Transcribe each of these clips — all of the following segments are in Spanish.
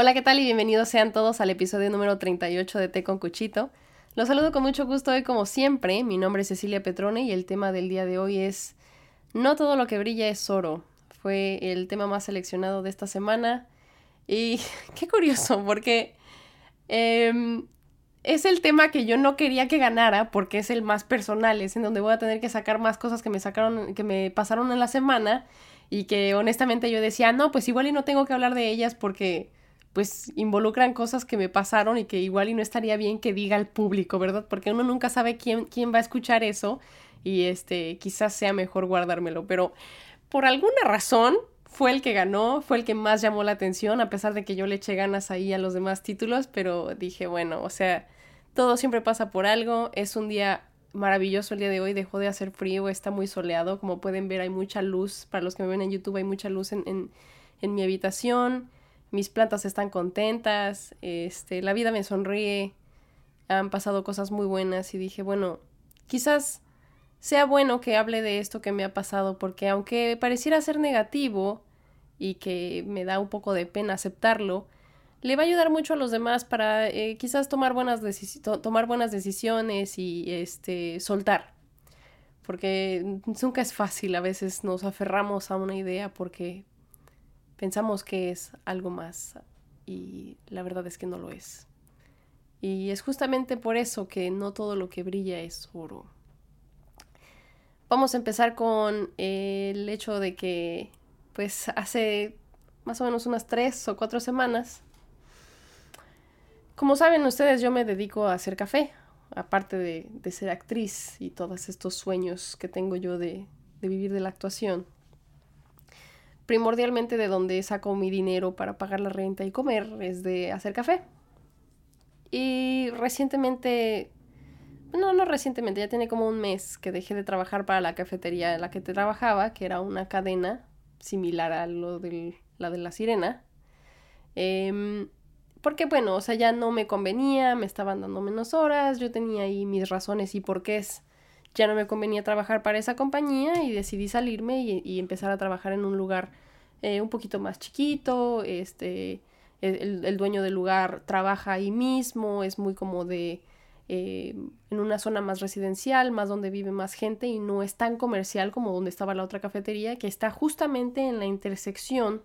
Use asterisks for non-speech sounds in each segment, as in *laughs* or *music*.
Hola, ¿qué tal? Y bienvenidos sean todos al episodio número 38 de Té con Cuchito. Los saludo con mucho gusto hoy como siempre. Mi nombre es Cecilia Petrone y el tema del día de hoy es No todo lo que brilla es oro. Fue el tema más seleccionado de esta semana. Y *laughs* qué curioso, porque em, es el tema que yo no quería que ganara, porque es el más personal, es en donde voy a tener que sacar más cosas que me sacaron, que me pasaron en la semana y que honestamente yo decía, no, pues igual y no tengo que hablar de ellas porque pues involucran cosas que me pasaron y que igual y no estaría bien que diga al público, ¿verdad? Porque uno nunca sabe quién, quién va a escuchar eso y este quizás sea mejor guardármelo, pero por alguna razón fue el que ganó, fue el que más llamó la atención, a pesar de que yo le eché ganas ahí a los demás títulos, pero dije, bueno, o sea, todo siempre pasa por algo, es un día maravilloso el día de hoy, dejó de hacer frío, está muy soleado, como pueden ver hay mucha luz, para los que me ven en YouTube hay mucha luz en, en, en mi habitación, mis plantas están contentas, este, la vida me sonríe, han pasado cosas muy buenas y dije, bueno, quizás sea bueno que hable de esto que me ha pasado, porque aunque pareciera ser negativo y que me da un poco de pena aceptarlo, le va a ayudar mucho a los demás para eh, quizás tomar buenas, tomar buenas decisiones y este, soltar. Porque nunca es fácil, a veces nos aferramos a una idea porque pensamos que es algo más y la verdad es que no lo es. Y es justamente por eso que no todo lo que brilla es oro. Vamos a empezar con el hecho de que, pues hace más o menos unas tres o cuatro semanas, como saben ustedes, yo me dedico a hacer café, aparte de, ser actriz y todos estos sueños que tengo yo de vivir de la actuación primordialmente de donde saco mi dinero para pagar la renta y comer es de hacer café. Y recientemente, no, no recientemente, ya tiene como un mes que dejé de trabajar para la cafetería en la que te trabajaba, que era una cadena similar a lo de la de la sirena. Em, porque bueno, o sea, ya no me convenía, me estaban dando menos horas, yo tenía ahí mis razones y por qué es ya no me convenía trabajar para esa compañía y decidí salirme y, empezar a trabajar en un lugar eh, un poquito más chiquito, este, el, dueño del lugar trabaja ahí mismo, es muy como de, eh, en una zona más residencial, más donde vive más gente y no es tan comercial como donde estaba la otra cafetería, que está justamente en la intersección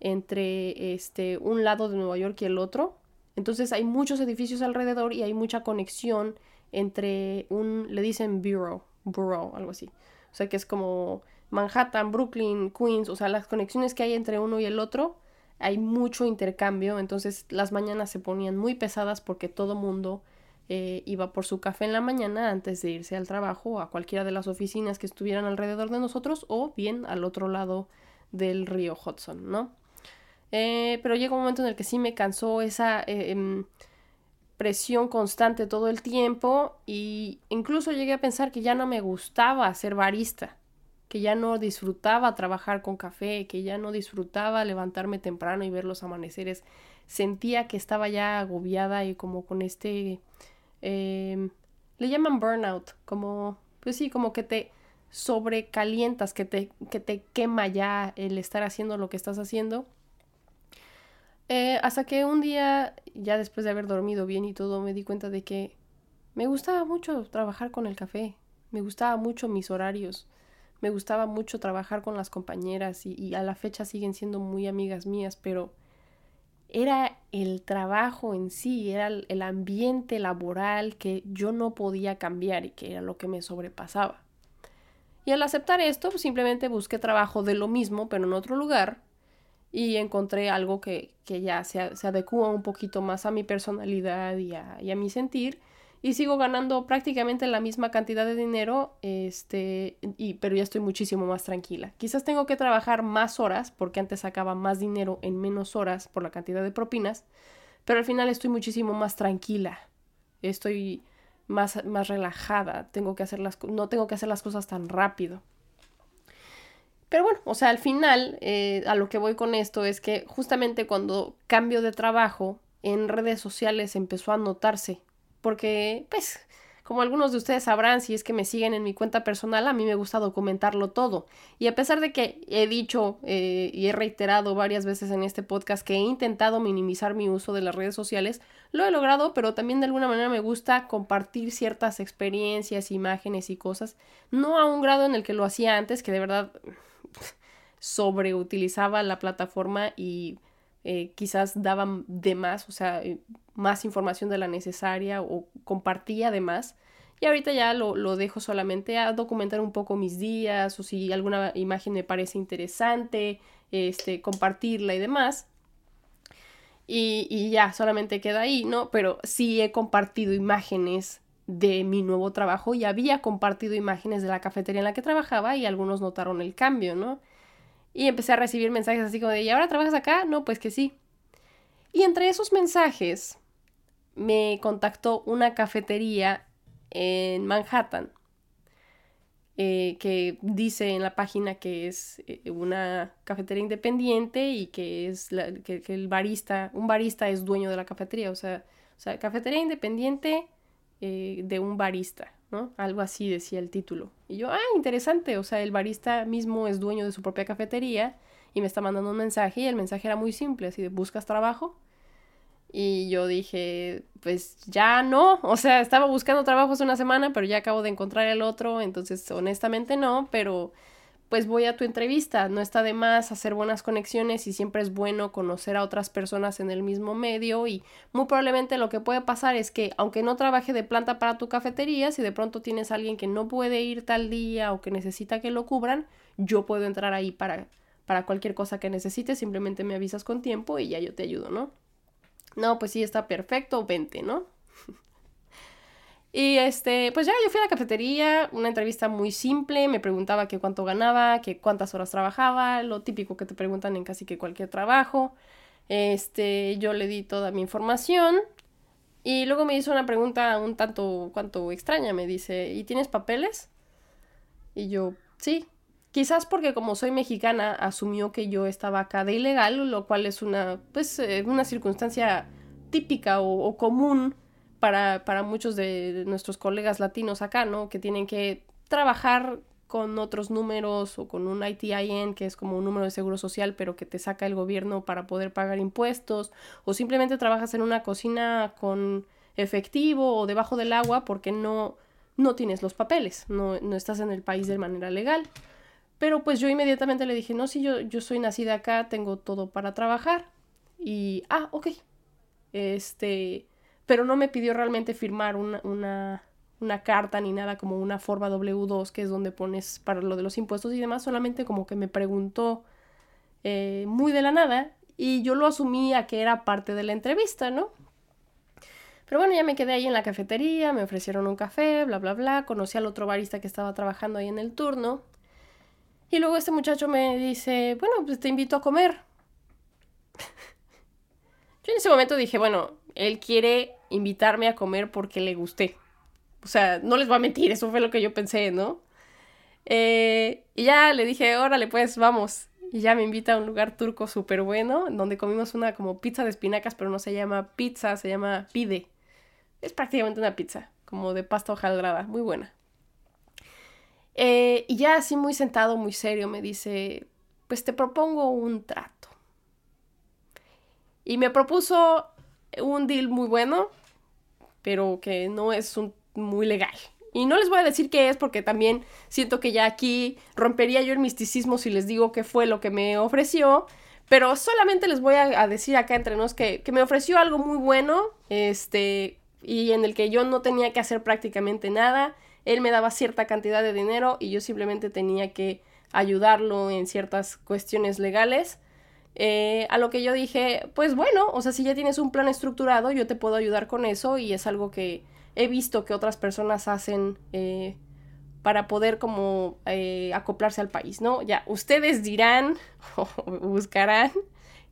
entre este, un lado de Nueva York y el otro. Entonces hay muchos edificios alrededor y hay mucha conexión entre un, le dicen borough, borough, algo así. O sea que es como Manhattan, Brooklyn, Queens, o sea, las conexiones que hay entre uno y el otro, hay mucho intercambio, entonces las mañanas se ponían muy pesadas porque todo mundo eh, iba por su café en la mañana antes de irse al trabajo a cualquiera de las oficinas que estuvieran alrededor de nosotros o bien al otro lado del río Hudson, ¿no? Eh, pero llega un momento en el que sí me cansó esa... Eh, em, presión constante todo el tiempo y incluso llegué a pensar que ya no me gustaba ser barista, que ya no disfrutaba trabajar con café, que ya no disfrutaba levantarme temprano y ver los amaneceres. Sentía que estaba ya agobiada y como con este... Em, le llaman burnout, como... Pues sí, como que te sobrecalientas, que te, que te quema ya el estar haciendo lo que estás haciendo eh, hasta que un día, ya después de haber dormido bien y todo, me di cuenta de que me gustaba mucho trabajar con el café, me gustaba mucho mis horarios, me gustaba mucho trabajar con las compañeras y, a la fecha siguen siendo muy amigas mías, pero era el trabajo en sí, era el ambiente laboral que yo no podía cambiar y que era lo que me sobrepasaba. Y al aceptar esto, simplemente busqué trabajo de lo mismo, pero en otro lugar, y encontré algo que, que ya se, se, adecua un poquito más a mi personalidad y a, y a, mi sentir y sigo ganando prácticamente la misma cantidad de dinero este y pero ya estoy muchísimo más tranquila. Quizás tengo que trabajar más horas porque antes sacaba más dinero en menos horas por la cantidad de propinas pero al final estoy muchísimo más tranquila. Estoy más, más relajada. Tengo que hacer las, no tengo que hacer las cosas tan rápido pero bueno, o sea, al final, eh, a lo que voy con esto es que justamente cuando cambio de trabajo en redes sociales empezó a notarse, porque pues como algunos de ustedes sabrán, si es que me siguen en mi cuenta personal, a mí me gusta documentarlo todo. Y a pesar de que he dicho eh, y he reiterado varias veces en este podcast que he intentado minimizar mi uso de las redes sociales, lo he logrado, pero también de alguna manera me gusta compartir ciertas experiencias, imágenes y cosas, no a un grado en el que lo hacía antes, que de verdad sobreutilizaba la plataforma y eh, quizás daba de más, o sea, eh, más información de la necesaria o compartía de más. Y ahorita ya lo, lo, dejo solamente a documentar un poco mis días o si alguna imagen me parece interesante, este, compartirla y demás. Y, y ya, solamente queda ahí, ¿no? Pero sí he compartido imágenes de mi nuevo trabajo y había compartido imágenes de la cafetería en la que trabajaba y algunos notaron el cambio, ¿no? Y empecé a recibir mensajes así como de, ¿y ahora trabajas acá? No, pues que sí. Y entre esos mensajes me contactó una cafetería en Manhattan eh, que dice en la página que es eh, una cafetería independiente y que es que, el barista, un barista es dueño de la cafetería, o sea, o sea cafetería independiente eh, de un barista, Algo así decía el título. Y yo, ah, interesante, o sea, el barista mismo es dueño de su propia cafetería y me está mandando un mensaje y el mensaje era muy simple, así de, ¿buscas trabajo? Y yo dije, pues ya no, o sea, estaba buscando trabajo hace una semana, pero ya acabo de encontrar el otro, entonces honestamente no, pero pues voy a tu entrevista, no está de más hacer buenas conexiones y siempre es bueno conocer a otras personas en el mismo medio y muy probablemente lo que puede pasar es que aunque no trabaje de planta para tu cafetería, si de pronto tienes a alguien que no puede ir tal día o que necesita que lo cubran, yo puedo entrar ahí para, para cualquier cosa que necesites, simplemente me avisas con tiempo y ya yo te ayudo, ¿no? No, pues sí, está perfecto, vente, ¿no? *laughs* y este, pues ya yo fui a la cafetería, una entrevista muy simple, me preguntaba qué cuánto ganaba, que cuántas horas trabajaba, lo típico que te preguntan en casi que cualquier trabajo. Este, yo le di toda mi información y luego me hizo una pregunta un tanto extraña, me dice, ¿y tienes papeles? Y yo, sí, Quizás porque como soy mexicana asumió que yo estaba acá de ilegal, lo cual es una, pues, eh, una circunstancia típica o, común para, para, muchos de nuestros colegas latinos acá, ¿no? Que tienen que trabajar con otros números o con un ITIN, que es como un número de seguro social, pero que te saca el gobierno para poder pagar impuestos, o simplemente trabajas en una cocina con efectivo o debajo del agua porque no, no tienes los papeles, no, no estás en el país de manera legal. Pero pues yo inmediatamente le dije, no, si yo, yo soy nacida acá, tengo todo para trabajar. Y, ah, ok. Este, pero no me pidió realmente firmar una, una, una carta ni nada como una forma W2, que es donde pones para lo de los impuestos y demás, solamente como que me preguntó eh, muy de la nada y yo lo asumía que era parte de la entrevista, ¿no? Pero bueno, ya me quedé ahí en la cafetería, me ofrecieron un café, bla, bla, bla, conocí al otro barista que estaba trabajando ahí en el turno y luego este muchacho me dice, bueno, pues te invito a comer. *laughs* Yo en ese momento dije, bueno, él quiere invitarme a comer porque le gusté. O sea, no les voy a mentir, eso fue lo que yo pensé, ¿no? Eh, y ya le dije, órale, pues vamos. Y ya me invita a un lugar turco súper bueno, donde comimos una como pizza de espinacas, pero no se llama pizza, se llama pide. Es prácticamente una pizza, como de pasta hojaldrada, muy buena. Eh, y ya así muy sentado, muy serio, me dice, pues te propongo un trato. Y me propuso un deal muy bueno, pero que no es un, muy legal. Y no les voy a decir qué es porque también siento que ya aquí rompería yo el misticismo si les digo qué fue lo que me ofreció. Pero solamente les voy a, decir acá entre nos que, que, me ofreció algo muy bueno, este, y en el que yo no tenía que hacer prácticamente nada él me daba cierta cantidad de dinero y yo simplemente tenía que ayudarlo en ciertas cuestiones legales. Eh, a lo que yo dije, pues bueno, o sea, si ya tienes un plan estructurado, yo te puedo ayudar con eso y es algo que he visto que otras personas hacen eh, para poder como eh, acoplarse al país, ¿no? Ya, ustedes dirán *laughs* o buscarán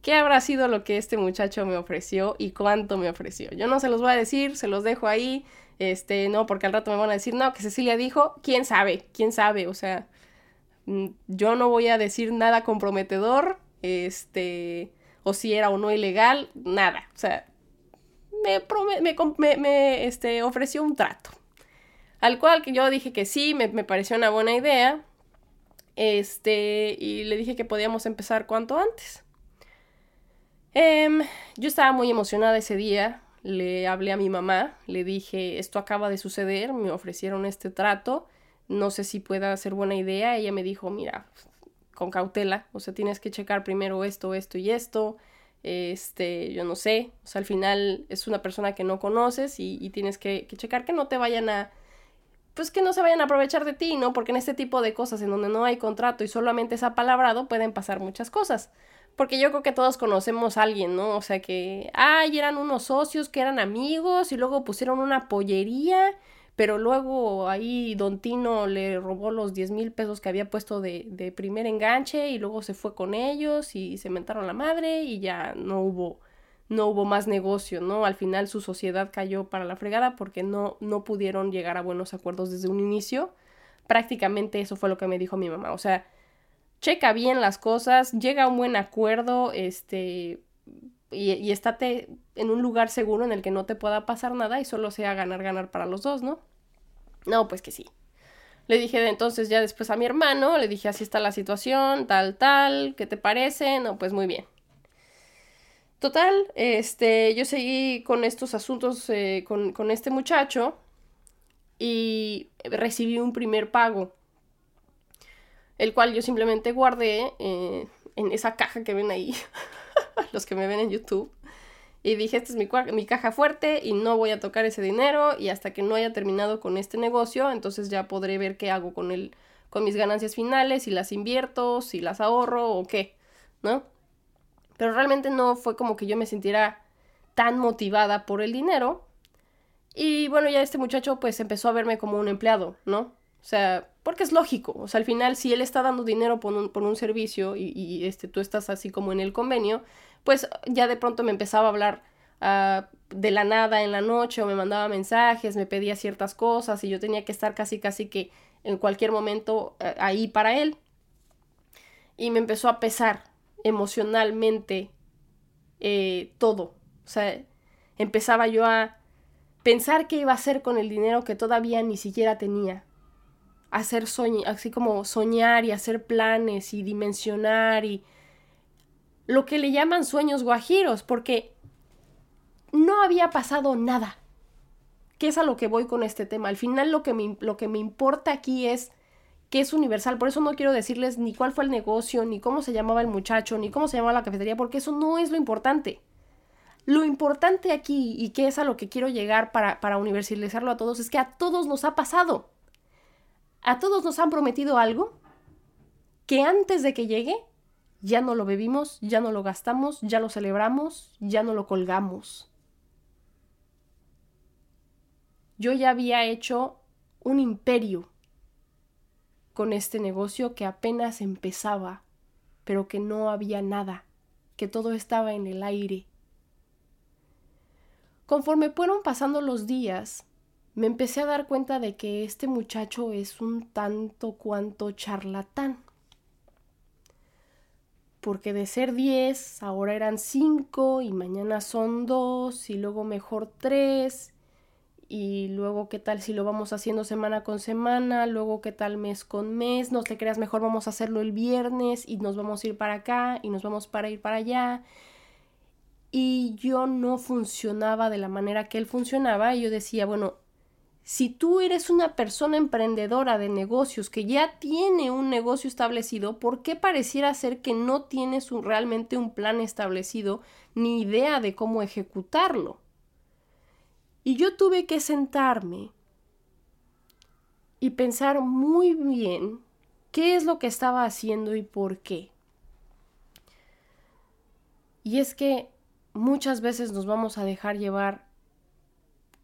qué habrá sido lo que este muchacho me ofreció y cuánto me ofreció. Yo no se los voy a decir, se los dejo ahí. Este, no, porque al rato me van a decir, no, que Cecilia dijo, quién sabe, quién sabe, o sea, mm, yo no voy a decir nada comprometedor, este, o si era o no ilegal, nada, o sea, me, me, me, este, ofreció un trato. Al cual que yo dije que sí, me, me pareció una buena idea. Este, y le dije que podíamos empezar cuanto antes. Em, yo estaba muy emocionada ese día. Le hablé a mi mamá, le dije, esto acaba de suceder, me ofrecieron este trato, no sé si pueda ser buena idea. Ella me dijo, mira, con cautela, o sea, tienes que checar primero esto, esto y esto. Este, yo no sé, o sea, al final es una persona que no conoces y, tienes que, checar que no te vayan a pues que no se vayan a aprovechar de ti, ¿no? Porque en este tipo de cosas en donde no hay contrato y solamente es apalabrado pueden pasar muchas cosas. Porque yo creo que todos conocemos a alguien, ¿no? O sea que, ay, eran unos socios que eran amigos y luego pusieron una pollería, pero luego ahí Don Tino le robó los 10 mil pesos que había puesto de, de primer enganche y luego se fue con ellos y se mentaron la madre y ya no hubo no hubo más negocio, ¿no? Al final su sociedad cayó para la fregada porque no, no pudieron llegar a buenos acuerdos desde un inicio. Prácticamente eso fue lo que me dijo mi mamá. O sea, checa bien las cosas, llega a un buen acuerdo, este, y, y estate en un lugar seguro en el que no te pueda pasar nada y solo sea ganar, ganar para los dos, ¿no? No, pues que sí. Le dije entonces ya después a mi hermano, le dije así está la situación, tal, tal, ¿qué te parece? No, pues muy bien. Total, este, yo seguí con estos asuntos eh, con, este muchacho y recibí un primer pago, el cual yo simplemente guardé eh, en esa caja que ven ahí, *laughs* los que me ven en YouTube. Y dije, esta es mi, mi, caja fuerte y no voy a tocar ese dinero y hasta que no haya terminado con este negocio, entonces ya podré ver qué hago con, el, con mis ganancias finales, si las invierto, si las ahorro o qué, ¿no? Pero realmente no fue como que yo me sintiera tan motivada por el dinero. Y bueno, ya este muchacho pues empezó a verme como un empleado, ¿no? O sea, porque es lógico. O sea, al final, si él está dando dinero por un, por un servicio y, este, tú estás así como en el convenio, pues ya de pronto me empezaba a hablar ah, de la nada en la noche o me mandaba mensajes, me pedía ciertas cosas y yo tenía que estar casi, casi que en cualquier momento eh, ahí para él. Y me empezó a pesar, emocionalmente eh, todo. O sea, empezaba yo a pensar qué iba a hacer con el dinero que todavía ni siquiera tenía. Hacer así como soñar y hacer planes y dimensionar y lo que le llaman sueños guajiros, porque no había pasado nada. ¿Qué es a lo que voy con este tema? Al final lo que me, lo que me importa aquí es que es universal. Por eso no quiero decirles ni cuál fue el negocio, ni cómo se llamaba el muchacho, ni cómo se llamaba la cafetería, porque eso no es lo importante. Lo importante aquí, y que es a lo que quiero llegar para, para universalizarlo a todos, es que a todos nos ha pasado. A todos nos han prometido algo que antes de que llegue ya no lo bebimos, ya no lo gastamos, ya lo celebramos, ya no lo colgamos. Yo ya había hecho un imperio con este negocio que apenas empezaba, pero que no había nada, que todo estaba en el aire. Conforme fueron pasando los días, me empecé a dar cuenta de que este muchacho es un tanto cuanto charlatán. Porque de ser diez, ahora eran cinco y mañana son dos y luego mejor tres y luego qué tal si lo vamos haciendo semana con semana, luego qué tal mes con mes, no te creas, mejor vamos a hacerlo el viernes y nos vamos a ir para acá y nos vamos para ir para allá. Y yo no funcionaba de la manera que él funcionaba y yo decía, bueno, si tú eres una persona emprendedora de negocios que ya tiene un negocio establecido, ¿por qué pareciera ser que no tienes realmente un plan establecido ni idea de cómo ejecutarlo? Y yo tuve que sentarme y pensar muy bien qué es lo que estaba haciendo y por qué. Y es que muchas veces nos vamos a dejar llevar,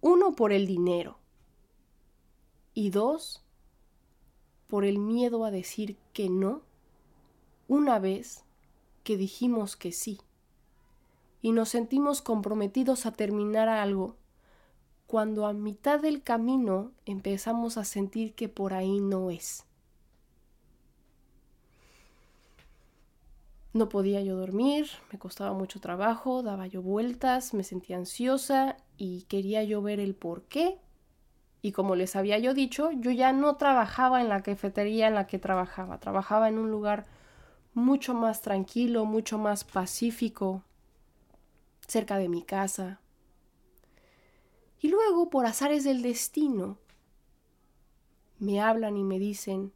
uno, por el dinero y dos, por el miedo a decir que no una vez que dijimos que sí y nos sentimos comprometidos a terminar algo cuando a mitad del camino empezamos a sentir que por ahí no es. No podía yo dormir, me costaba mucho trabajo, daba yo vueltas, me sentía ansiosa y quería yo ver el por qué Y como les había yo dicho, yo ya no trabajaba en la cafetería en la que trabajaba, trabajaba en un lugar mucho más tranquilo, mucho más pacífico, cerca de mi casa. Y luego, por azares del destino, me hablan y me dicen,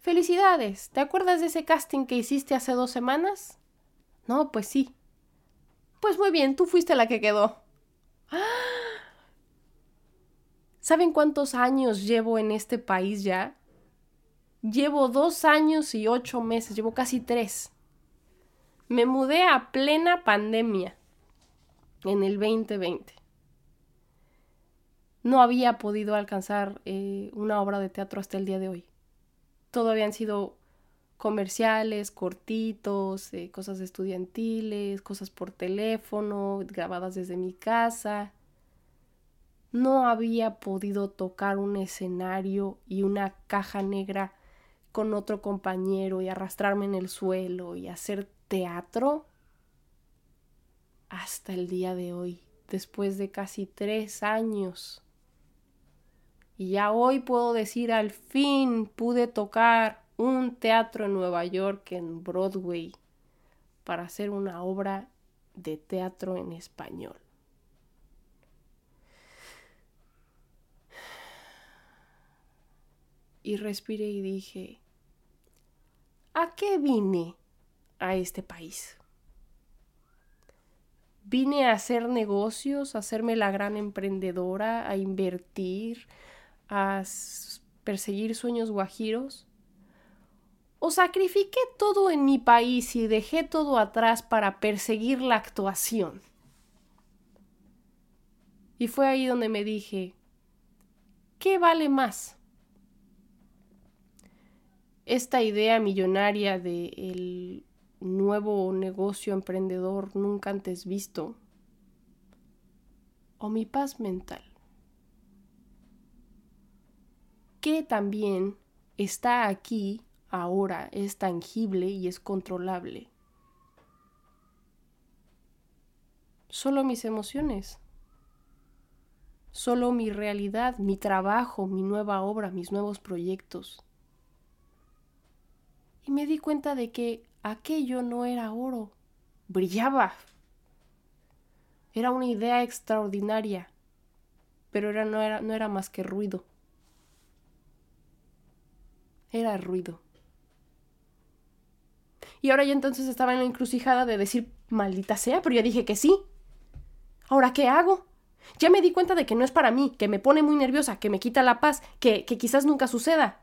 Felicidades, ¿te acuerdas de ese casting que hiciste hace dos semanas? No, pues sí. Pues muy bien, tú fuiste la que quedó. ¿Saben cuántos años llevo en este país ya? Llevo dos años y ocho meses, llevo casi tres. Me mudé a plena pandemia en el 2020. No había podido alcanzar eh, una obra de teatro hasta el día de hoy. Todo habían sido comerciales, cortitos, eh, cosas estudiantiles, cosas por teléfono, grabadas desde mi casa no había podido tocar un escenario y una caja negra con otro compañero y arrastrarme en el suelo y hacer teatro hasta el día de hoy, después de casi tres años. Y ya hoy puedo decir al fin pude tocar un teatro en Nueva York, en Broadway, para hacer una obra de teatro en español. Y respiré y dije, ¿a qué vine a este país? Vine a hacer negocios, a hacerme la gran emprendedora, a invertir, a perseguir sueños guajiros. ¿O sacrifiqué todo en mi país y dejé todo atrás para perseguir la actuación? Y fue ahí donde me dije, ¿qué vale más? Esta idea millonaria de el nuevo negocio emprendedor nunca antes visto o mi paz mental que también está aquí ahora, es tangible y es controlable. Solo mis emociones, solo mi realidad, mi trabajo, mi nueva obra, mis nuevos proyectos y me di cuenta de que aquello no era oro, brillaba. Era una idea extraordinaria, pero era, no, era, no era más que ruido. Era ruido. Y ahora ya entonces estaba en la encrucijada de decir, maldita sea, pero ya dije que sí. ¿Ahora qué hago? Ya me di cuenta de que no es para mí, que me pone muy nerviosa, que me quita la paz, que, que quizás nunca suceda.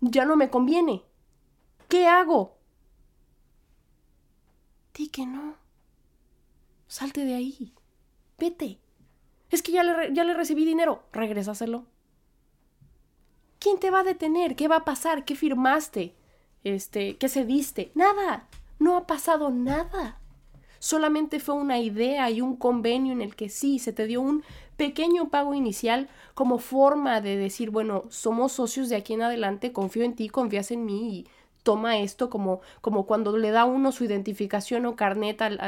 Ya no me conviene. ¿Qué hago? Di que no. Salte de ahí. Vete. Es que ya le, ya le recibí dinero. Regrésaselo. ¿Quién te va a detener? ¿Qué va a pasar? ¿Qué firmaste? Este, ¿qué cediste? Nada. No ha pasado nada. Solamente fue una idea y un convenio en el que sí se te dio un pequeño pago inicial como forma de decir, bueno, somos socios de aquí en adelante, confío en ti, confías en mí y toma esto como, como cuando le da uno su identificación o carnet al,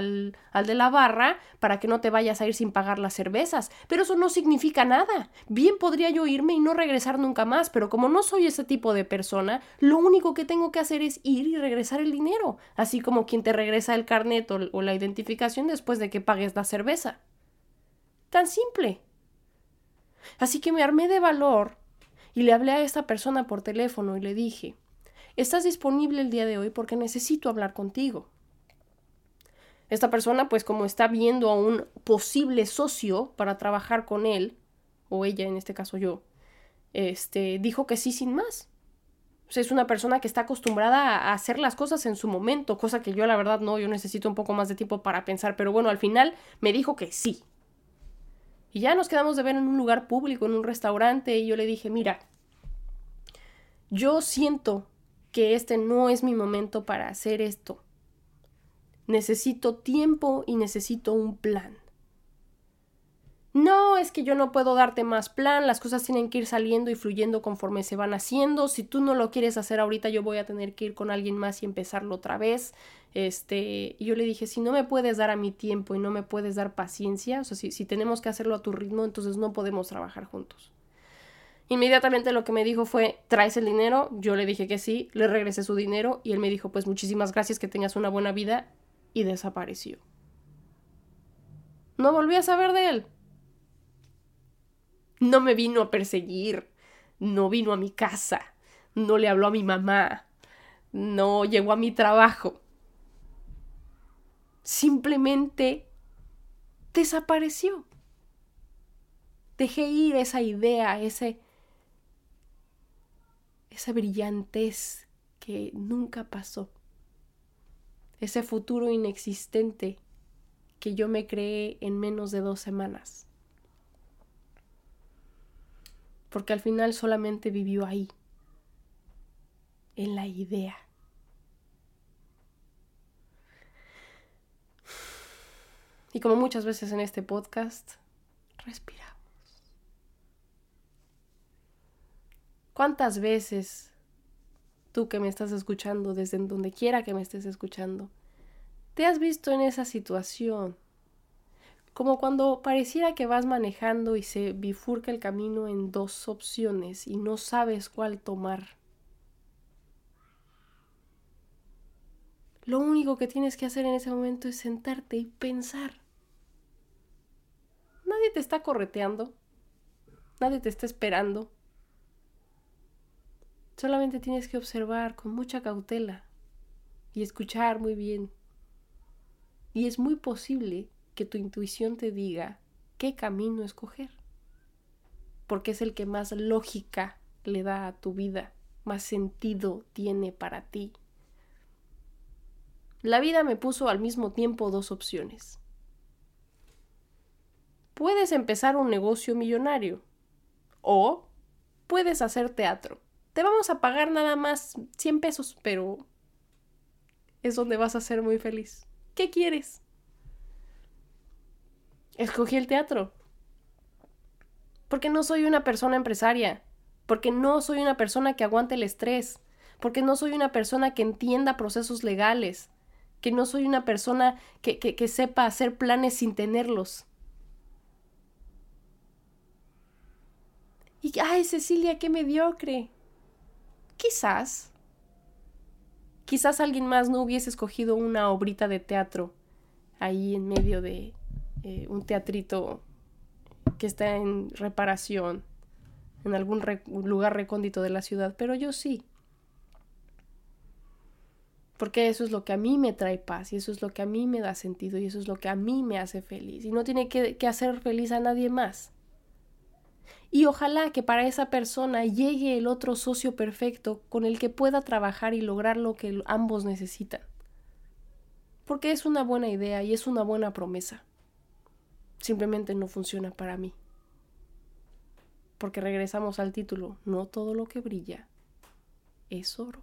al, de la barra para que no te vayas a ir sin pagar las cervezas. Pero eso no significa nada. Bien podría yo irme y no regresar nunca más, pero como no soy ese tipo de persona, lo único que tengo que hacer es ir y regresar el dinero, así como quien te regresa el carnet o la identificación después de que pagues la cerveza. Tan simple. Así que me armé de valor y le hablé a esta persona por teléfono y le dije, estás disponible el día de hoy porque necesito hablar contigo. Esta persona, pues como está viendo a un posible socio para trabajar con él, o ella en este caso yo, este, dijo que sí sin más. Es una persona que está acostumbrada a hacer las cosas en su momento, cosa que yo la verdad no, yo necesito un poco más de tiempo para pensar, pero bueno, al final me dijo que sí. Y ya nos quedamos de ver en un lugar público, en un restaurante, y yo le dije, mira, yo siento que este no es mi momento para hacer esto. Necesito tiempo y necesito un plan. No, es que yo no puedo darte más plan, las cosas tienen que ir saliendo y fluyendo conforme se van haciendo. Si tú no lo quieres hacer ahorita, yo voy a tener que ir con alguien más y empezarlo otra vez. Este, y yo le dije, si no me puedes dar a mi tiempo y no me puedes dar paciencia, o sea, si, si tenemos que hacerlo a tu ritmo, entonces no podemos trabajar juntos. Inmediatamente lo que me dijo fue, ¿traes el dinero? Yo le dije que sí, le regresé su dinero y él me dijo, pues muchísimas gracias, que tengas una buena vida y desapareció. No volví a saber de él. No me vino a perseguir, no vino a mi casa, no le habló a mi mamá, no llegó a mi trabajo. Simplemente desapareció. Dejé ir esa idea, ese esa brillantez que nunca pasó, ese futuro inexistente que yo me creé en menos de dos semanas. Porque al final solamente vivió ahí, en la idea. Y como muchas veces en este podcast, respira. ¿Cuántas veces tú que me estás escuchando, desde donde quiera que me estés escuchando, te has visto en esa situación? Como cuando pareciera que vas manejando y se bifurca el camino en dos opciones y no sabes cuál tomar. Lo único que tienes que hacer en ese momento es sentarte y pensar. Nadie te está correteando, nadie te está esperando, Solamente tienes que observar con mucha cautela y escuchar muy bien. Y es muy posible que tu intuición te diga qué camino escoger, porque es el que más lógica le da a tu vida, más sentido tiene para ti. La vida me puso al mismo tiempo dos opciones. Puedes empezar un negocio millonario o puedes hacer teatro te vamos a pagar nada más 100 pesos, pero es donde vas a ser muy feliz. ¿Qué quieres? Escogí el teatro. Porque no soy una persona empresaria. Porque no soy una persona que aguante el estrés. Porque no soy una persona que entienda procesos legales. Que no soy una persona que, que, que sepa hacer planes sin tenerlos. Y, ay, Cecilia, qué mediocre. Quizás, quizás alguien más no hubiese escogido una obrita de teatro ahí en medio de eh, un teatrito que está en reparación en algún lugar recóndito de la ciudad, pero yo sí. Porque eso es lo que a mí me trae paz y eso es lo que a mí me da sentido y eso es lo que a mí me hace feliz. Y no tiene que, que hacer feliz a nadie más. Y ojalá que para esa persona llegue el otro socio perfecto con el que pueda trabajar y lograr lo que ambos necesitan. Porque es una buena idea y es una buena promesa. Simplemente no funciona para mí. Porque regresamos al título, no todo lo que brilla es oro.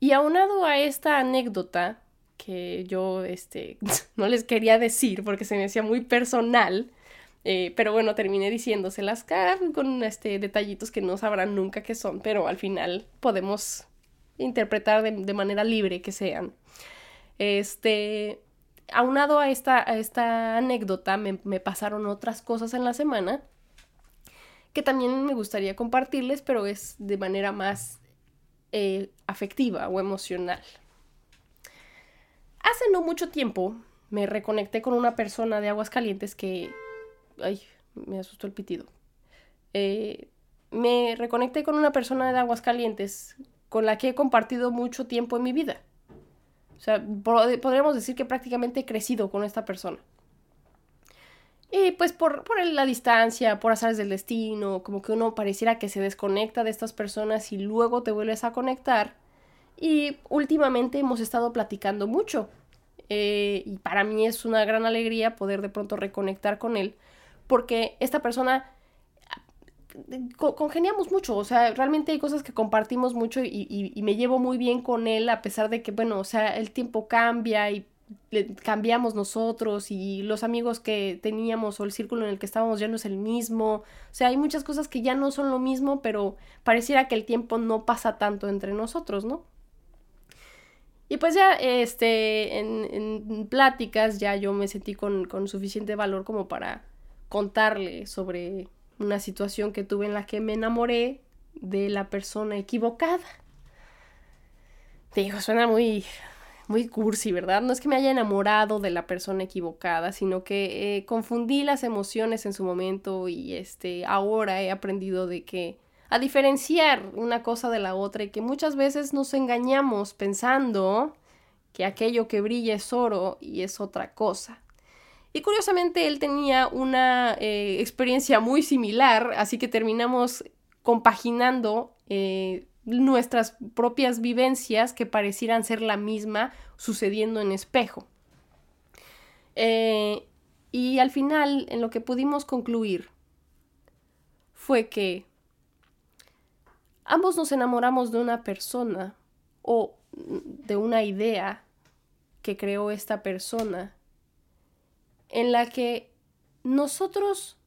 Y aunado a esta anécdota que yo este, *laughs* no les quería decir porque se me hacía muy personal, eh, pero bueno, terminé diciéndoselas con este, detallitos que no sabrán nunca qué son, pero al final podemos interpretar de, manera libre que sean. Este, aunado a esta, a esta anécdota, me, pasaron otras cosas en la semana que también me gustaría compartirles, pero es de manera más eh, afectiva o emocional. Hace no mucho tiempo me reconecté con una persona de Aguascalientes que Ay, me asustó el pitido. Eh, me reconecté con una persona de Aguascalientes con la que he compartido mucho tiempo en mi vida. O sea, podríamos decir que prácticamente he crecido con esta persona. Y pues por, por, la distancia, por azares del destino, como que uno pareciera que se desconecta de estas personas y luego te vuelves a conectar. Y últimamente hemos estado platicando mucho. Eh, y para mí es una gran alegría poder de pronto reconectar con él porque esta persona congeniamos mucho, o sea, realmente hay cosas que compartimos mucho y, me llevo muy bien con él a pesar de que, bueno, o sea, el tiempo cambia y cambiamos nosotros y los amigos que teníamos o el círculo en el que estábamos ya no es el mismo, o sea, hay muchas cosas que ya no son lo mismo, pero pareciera que el tiempo no pasa tanto entre nosotros, ¿no? Y pues ya, este, en, pláticas ya yo me sentí con, con suficiente valor como para contarle sobre una situación que tuve en la que me enamoré de la persona equivocada. Te digo, suena muy, muy cursi, ¿verdad? No es que me haya enamorado de la persona equivocada, sino que eh, confundí las emociones en su momento y este, ahora he aprendido de que a diferenciar una cosa de la otra y que muchas veces nos engañamos pensando que aquello que brilla es oro y es otra cosa. Y curiosamente él tenía una eh, experiencia muy similar, así que terminamos compaginando eh, nuestras propias vivencias que parecieran ser la misma sucediendo en espejo. Eh, y al final, en lo que pudimos concluir fue que ambos nos enamoramos de una persona o de una idea que creó esta persona en la que nosotros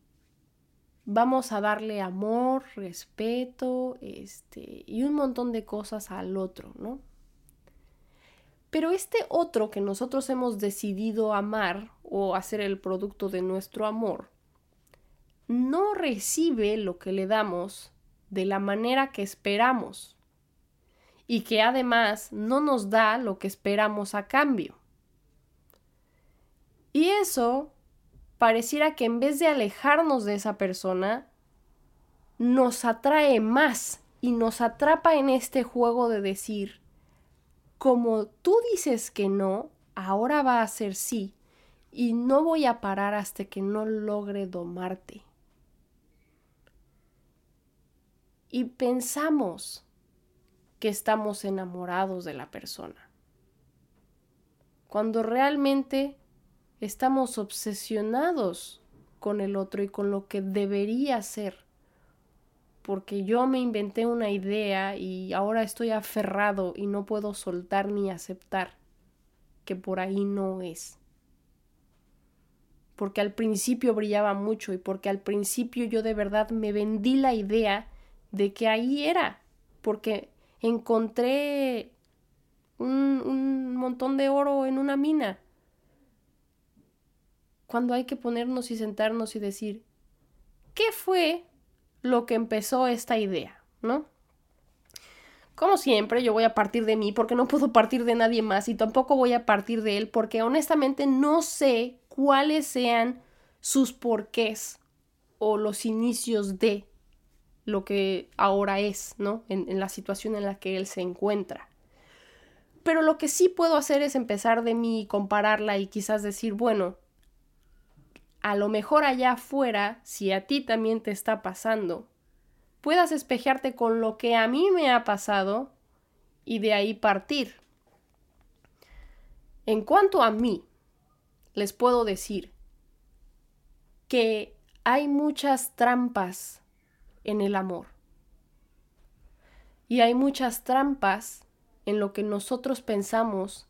vamos a darle amor, respeto, este, y un montón de cosas al otro, ¿no? Pero este otro que nosotros hemos decidido amar o hacer el producto de nuestro amor, no recibe lo que le damos de la manera que esperamos y que además no nos da lo que esperamos a cambio. Y eso pareciera que en vez de alejarnos de esa persona, nos atrae más y nos atrapa en este juego de decir, como tú dices que no, ahora va a ser sí, y no voy a parar hasta que no logre domarte. Y pensamos que estamos enamorados de la persona, cuando realmente estamos obsesionados con el otro y con lo que debería ser. Porque yo me inventé una idea y ahora estoy aferrado y no puedo soltar ni aceptar que por ahí no es. Porque al principio brillaba mucho y porque al principio yo de verdad me vendí la idea de que ahí era. Porque encontré un, un montón de oro en una mina cuando hay que ponernos y sentarnos y decir, ¿qué fue lo que empezó esta idea? ¿No? Como siempre, yo voy a partir de mí porque no puedo partir de nadie más y tampoco voy a partir de él porque honestamente no sé cuáles sean sus porqués o los inicios de lo que ahora es, ¿no? En, en, la situación en la que él se encuentra. Pero lo que sí puedo hacer es empezar de mí, compararla y quizás decir, bueno, a lo mejor allá afuera, si a ti también te está pasando, puedas espejearte con lo que a mí me ha pasado y de ahí partir. En cuanto a mí, les puedo decir que hay muchas trampas en el amor. Y hay muchas trampas en lo que nosotros pensamos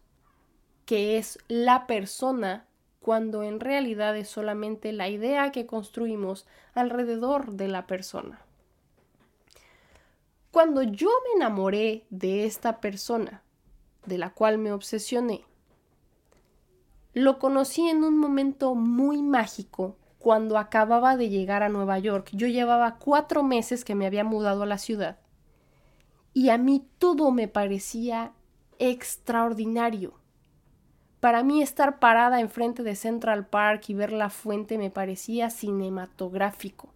que es la persona cuando en realidad es solamente la idea que construimos alrededor de la persona. Cuando yo me enamoré de esta persona, de la cual me obsesioné, lo conocí en un momento muy mágico cuando acababa de llegar a Nueva York. Yo llevaba cuatro meses que me había mudado a la ciudad y a mí todo me parecía extraordinario para mí estar parada enfrente de Central Park y ver la fuente me parecía cinematográfico.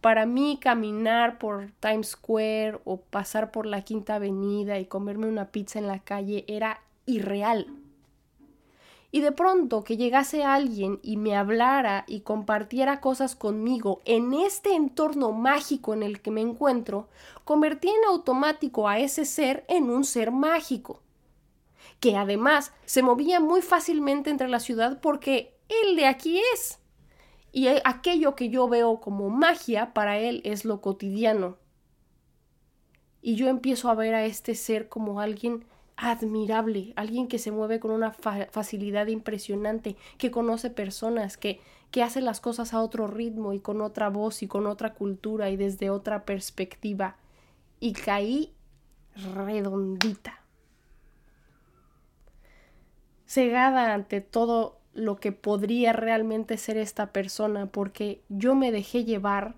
Para mí caminar por Times Square o pasar por la Quinta Avenida y comerme una pizza en la calle era irreal. Y de pronto que llegase alguien y me hablara y compartiera cosas conmigo en este entorno mágico en el que me encuentro, convertí en automático a ese ser en un ser mágico que además se movía muy fácilmente entre la ciudad porque él de aquí es. Y aquello que yo veo como magia para él es lo cotidiano. Y yo empiezo a ver a este ser como alguien admirable, alguien que se mueve con una facilidad impresionante, que conoce personas, que, que hace las cosas a otro ritmo y con otra voz y con otra cultura y desde otra perspectiva. Y caí redondita cegada ante todo lo que podría realmente ser esta persona porque yo me dejé llevar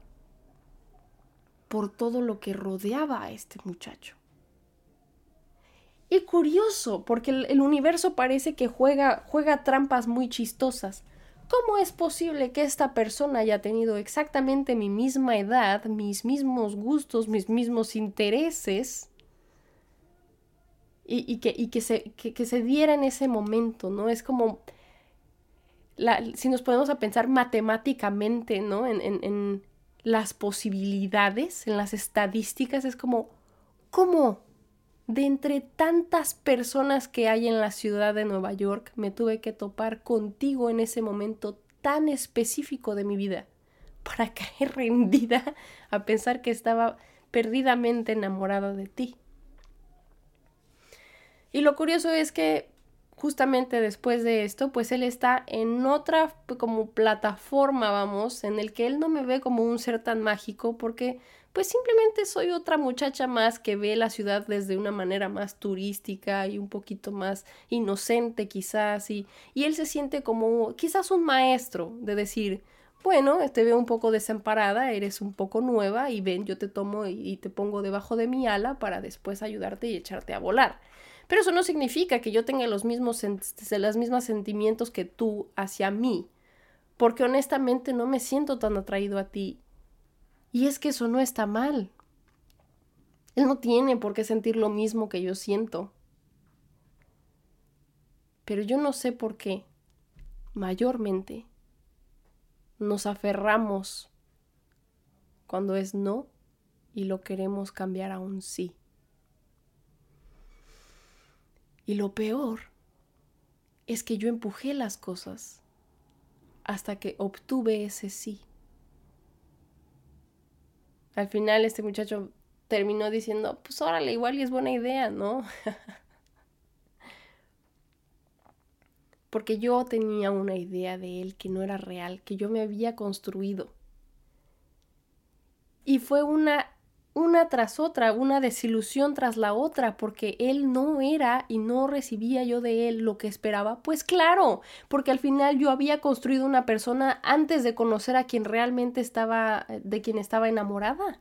por todo lo que rodeaba a este muchacho. Y curioso, porque el, universo parece que juega, juega trampas muy chistosas. ¿Cómo es posible que esta persona haya tenido exactamente mi misma edad, mis mismos gustos, mis mismos intereses? Y, que, que, se, diera en ese momento, ¿no? Es como, si nos ponemos a pensar matemáticamente, ¿no? En, en las posibilidades, en las estadísticas, es como, ¿cómo? de entre tantas personas que hay en la ciudad de Nueva York, me tuve que topar contigo en ese momento tan específico de mi vida, para *laughs* caer rendida a pensar que estaba perdidamente enamorada de ti. Y lo curioso es que justamente después de esto, pues él está en otra como plataforma, vamos, en el que él no me ve como un ser tan mágico porque pues simplemente soy otra muchacha más que ve la ciudad desde una manera más turística y un poquito más inocente quizás y, y él se siente como quizás un maestro de decir, bueno, te veo un poco desamparada, eres un poco nueva y ven, yo te tomo y, te pongo debajo de mi ala para después ayudarte y echarte a volar. Pero eso no significa que yo tenga los mismos, sentimientos que tú hacia mí, porque honestamente no me siento tan atraído a ti y es que eso no está mal. Él no tiene por qué sentir lo mismo que yo siento. Pero yo no sé por qué, mayormente, nos aferramos cuando es no y lo queremos cambiar a un sí. Y lo peor es que yo empujé las cosas hasta que obtuve ese sí. Al final este muchacho terminó diciendo, pues órale, igual y es buena idea, ¿no? *laughs* Porque yo tenía una idea de él que no era real, que yo me había construido. Y fue una una tras otra, una desilusión tras la otra, porque él no era y no recibía yo de él lo que esperaba. Pues claro, porque al final yo había construido una persona antes de conocer a quien realmente estaba, de quien estaba enamorada.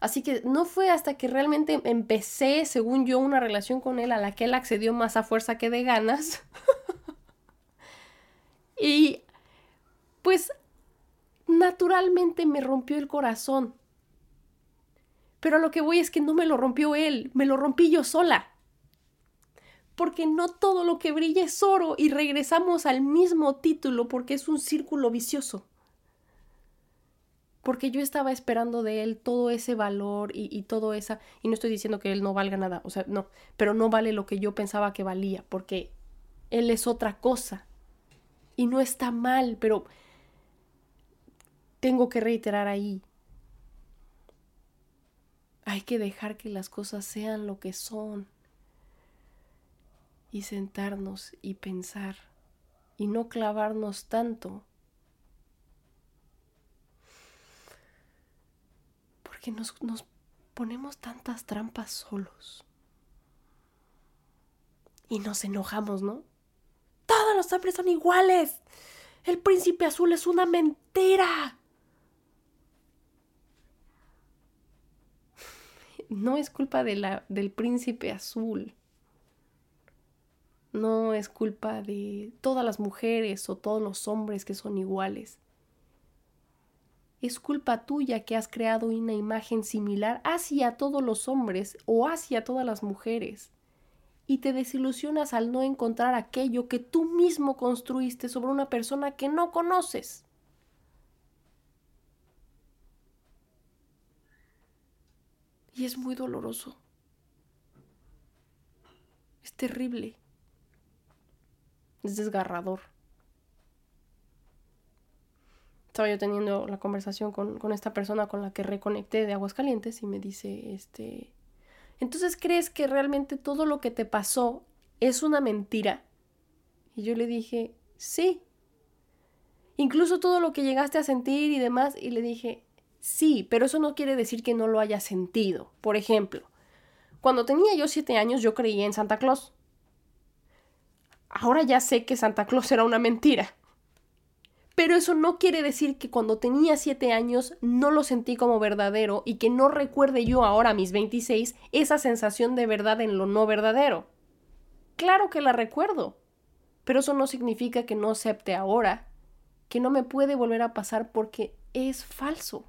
Así que no fue hasta que realmente empecé, según yo, una relación con él a la que él accedió más a fuerza que de ganas. *laughs* y pues naturalmente me rompió el corazón. Pero lo que voy es que no me lo rompió él, me lo rompí yo sola. Porque no todo lo que brilla es oro y regresamos al mismo título porque es un círculo vicioso. Porque yo estaba esperando de él todo ese valor y, y todo esa... Y no estoy diciendo que él no valga nada, o sea, no, pero no vale lo que yo pensaba que valía, porque él es otra cosa. Y no está mal, pero tengo que reiterar ahí. Hay que dejar que las cosas sean lo que son. Y sentarnos y pensar. Y no clavarnos tanto. Porque nos, nos ponemos tantas trampas solos. Y nos enojamos, ¿no? Todos los hombres son iguales. El príncipe azul es una mentira. No es culpa de la, del príncipe azul. No es culpa de todas las mujeres o todos los hombres que son iguales. Es culpa tuya que has creado una imagen similar hacia todos los hombres o hacia todas las mujeres. Y te desilusionas al no encontrar aquello que tú mismo construiste sobre una persona que no conoces. Y es muy doloroso. Es terrible. Es desgarrador. Estaba yo teniendo la conversación con, con esta persona con la que reconecté de Aguascalientes y me dice, este, entonces crees que realmente todo lo que te pasó es una mentira. Y yo le dije, sí. Incluso todo lo que llegaste a sentir y demás. Y le dije, Sí, pero eso no quiere decir que no lo haya sentido. Por ejemplo, cuando tenía yo siete años yo creía en Santa Claus. ahora ya sé que Santa Claus era una mentira. Pero eso no quiere decir que cuando tenía 7 años no lo sentí como verdadero y que no recuerde yo ahora a mis 26 esa sensación de verdad en lo no verdadero. Claro que la recuerdo, pero eso no significa que no acepte ahora que no me puede volver a pasar porque es falso.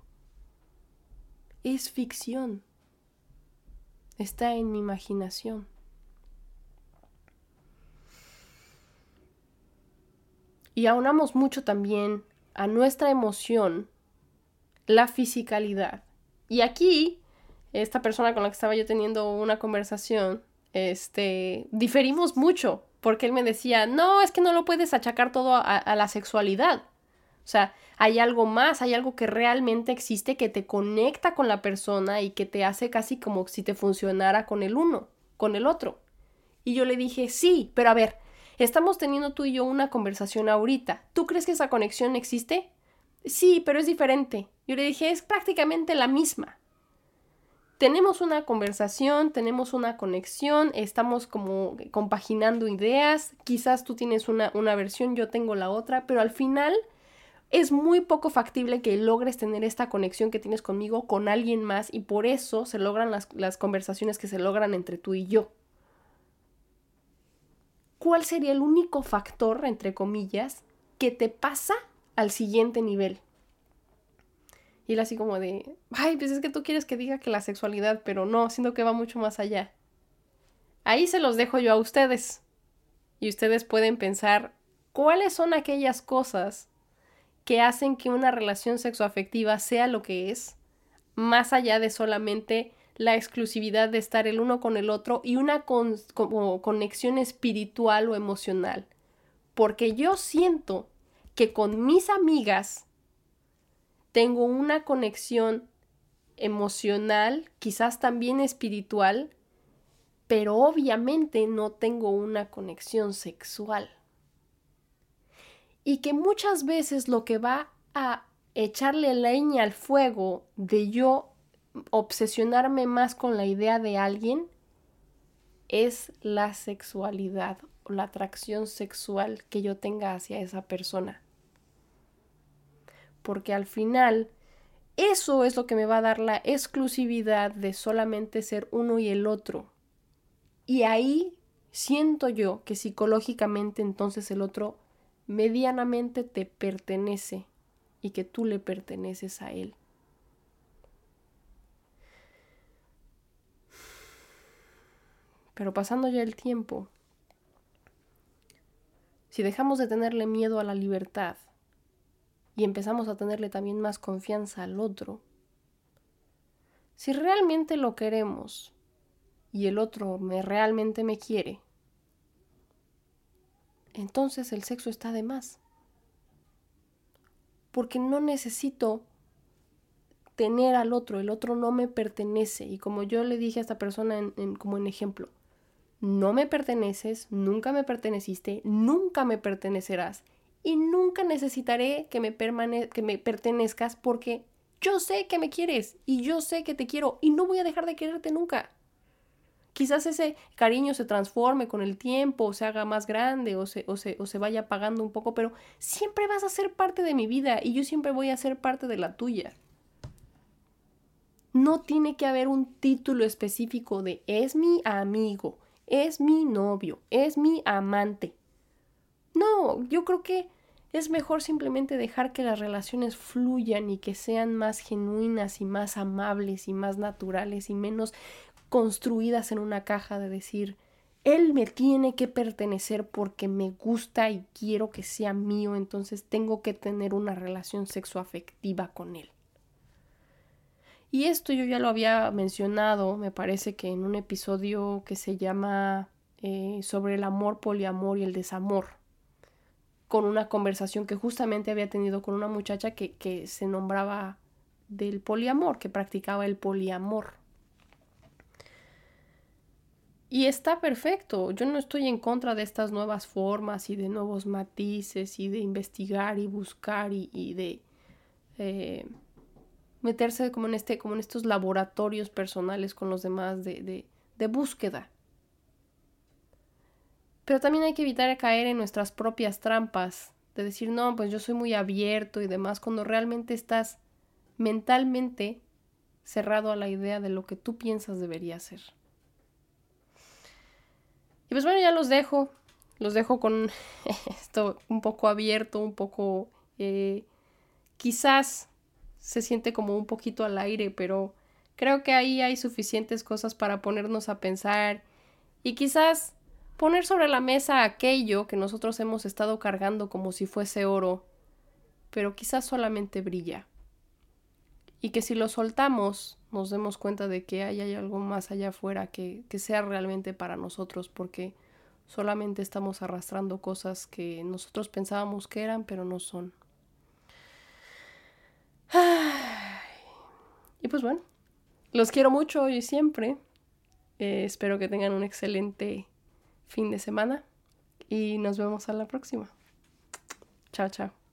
Es ficción. Está en mi imaginación. Y aunamos mucho también a nuestra emoción la fisicalidad. Y aquí, esta persona con la que estaba yo teniendo una conversación, este, diferimos mucho, porque él me decía, no, es que no lo puedes achacar todo a, a la sexualidad. O sea, hay algo más, hay algo que realmente existe que te conecta con la persona y que te hace casi como si te funcionara con el uno, con el otro. Y yo le dije, sí, pero a ver, Estamos teniendo tú y yo una conversación ahorita. ¿Tú crees que esa conexión existe? Sí, pero es diferente. Yo le dije, es prácticamente la misma. Tenemos una conversación, tenemos una conexión, estamos como compaginando ideas, quizás tú tienes una, una versión, yo tengo la otra, pero al final es muy poco factible que logres tener esta conexión que tienes conmigo con alguien más y por eso se logran las, las conversaciones que se logran entre tú y yo. ¿cuál sería el único factor, entre comillas, que te pasa al siguiente nivel? Y él así como de, ay, pues es que tú quieres que diga que la sexualidad, pero no, siento que va mucho más allá. Ahí se los dejo yo a ustedes. Y ustedes pueden pensar cuáles son aquellas cosas que hacen que una relación sexoafectiva sea lo que es, más allá de solamente la exclusividad de estar el uno con el otro y una como conexión espiritual o emocional. Porque yo siento que con mis amigas tengo una conexión emocional, quizás también espiritual, pero obviamente no tengo una conexión sexual. Y que muchas veces lo que va a echarle leña al fuego de yo obsesionarme más con la idea de alguien es la sexualidad o la atracción sexual que yo tenga hacia esa persona. Porque al final, eso es lo que me va a dar la exclusividad de solamente ser uno y el otro. Y ahí siento yo que psicológicamente entonces el otro medianamente te pertenece y que tú le perteneces a él. Pero pasando ya el tiempo, si dejamos de tenerle miedo a la libertad y empezamos a tenerle también más confianza al otro, si realmente lo queremos y el otro me realmente me quiere, entonces el sexo está de más. Porque no necesito tener al otro, el otro no me pertenece. Y como yo le dije a esta persona como en ejemplo, no me perteneces, nunca me perteneciste, nunca me pertenecerás y nunca necesitaré que me, que me pertenezcas porque yo sé que me quieres y yo sé que te quiero y no voy a dejar de quererte nunca. Quizás ese cariño se transforme con el tiempo, o se haga más grande o se, o se, o se vaya apagando un poco, pero siempre vas a ser parte de mi vida y yo siempre voy a ser parte de la tuya. No tiene que haber un título específico de es mi amigo, es mi novio, es mi amante. No, yo creo que es mejor simplemente dejar que las relaciones fluyan y que sean más genuinas y más amables y más naturales y menos construidas en una caja de decir, él me tiene que pertenecer porque me gusta y quiero que sea mío, entonces tengo que tener una relación sexoafectiva con él. Y esto yo ya lo había mencionado, me parece que en un episodio que se llama eh, sobre el amor, poliamor y el desamor, con una conversación que justamente había tenido con una muchacha que, que se nombraba del poliamor, que practicaba el poliamor. Y está perfecto, yo no estoy en contra de estas nuevas formas y de nuevos matices y de investigar y buscar y, de eh, meterse como en, este, como en estos laboratorios personales con los demás de, de, de búsqueda. Pero también hay que evitar caer en nuestras propias trampas, de decir, no, pues yo soy muy abierto y demás, cuando realmente estás mentalmente cerrado a la idea de lo que tú piensas debería ser. Y pues bueno, ya los dejo, los dejo con *laughs* esto un poco abierto, un poco... Eh, quizás se siente como un poquito al aire, pero creo que ahí hay suficientes cosas para ponernos a pensar y quizás poner sobre la mesa aquello que nosotros hemos estado cargando como si fuese oro, pero quizás solamente brilla. Y que si lo soltamos nos demos cuenta de que hay, hay algo más allá afuera que, que sea realmente para nosotros, porque solamente estamos arrastrando cosas que nosotros pensábamos que eran, pero no son. *sighs* Y pues bueno, los quiero mucho y siempre. Eh, espero que tengan un excelente fin de semana y nos vemos a la próxima. Chao, chao.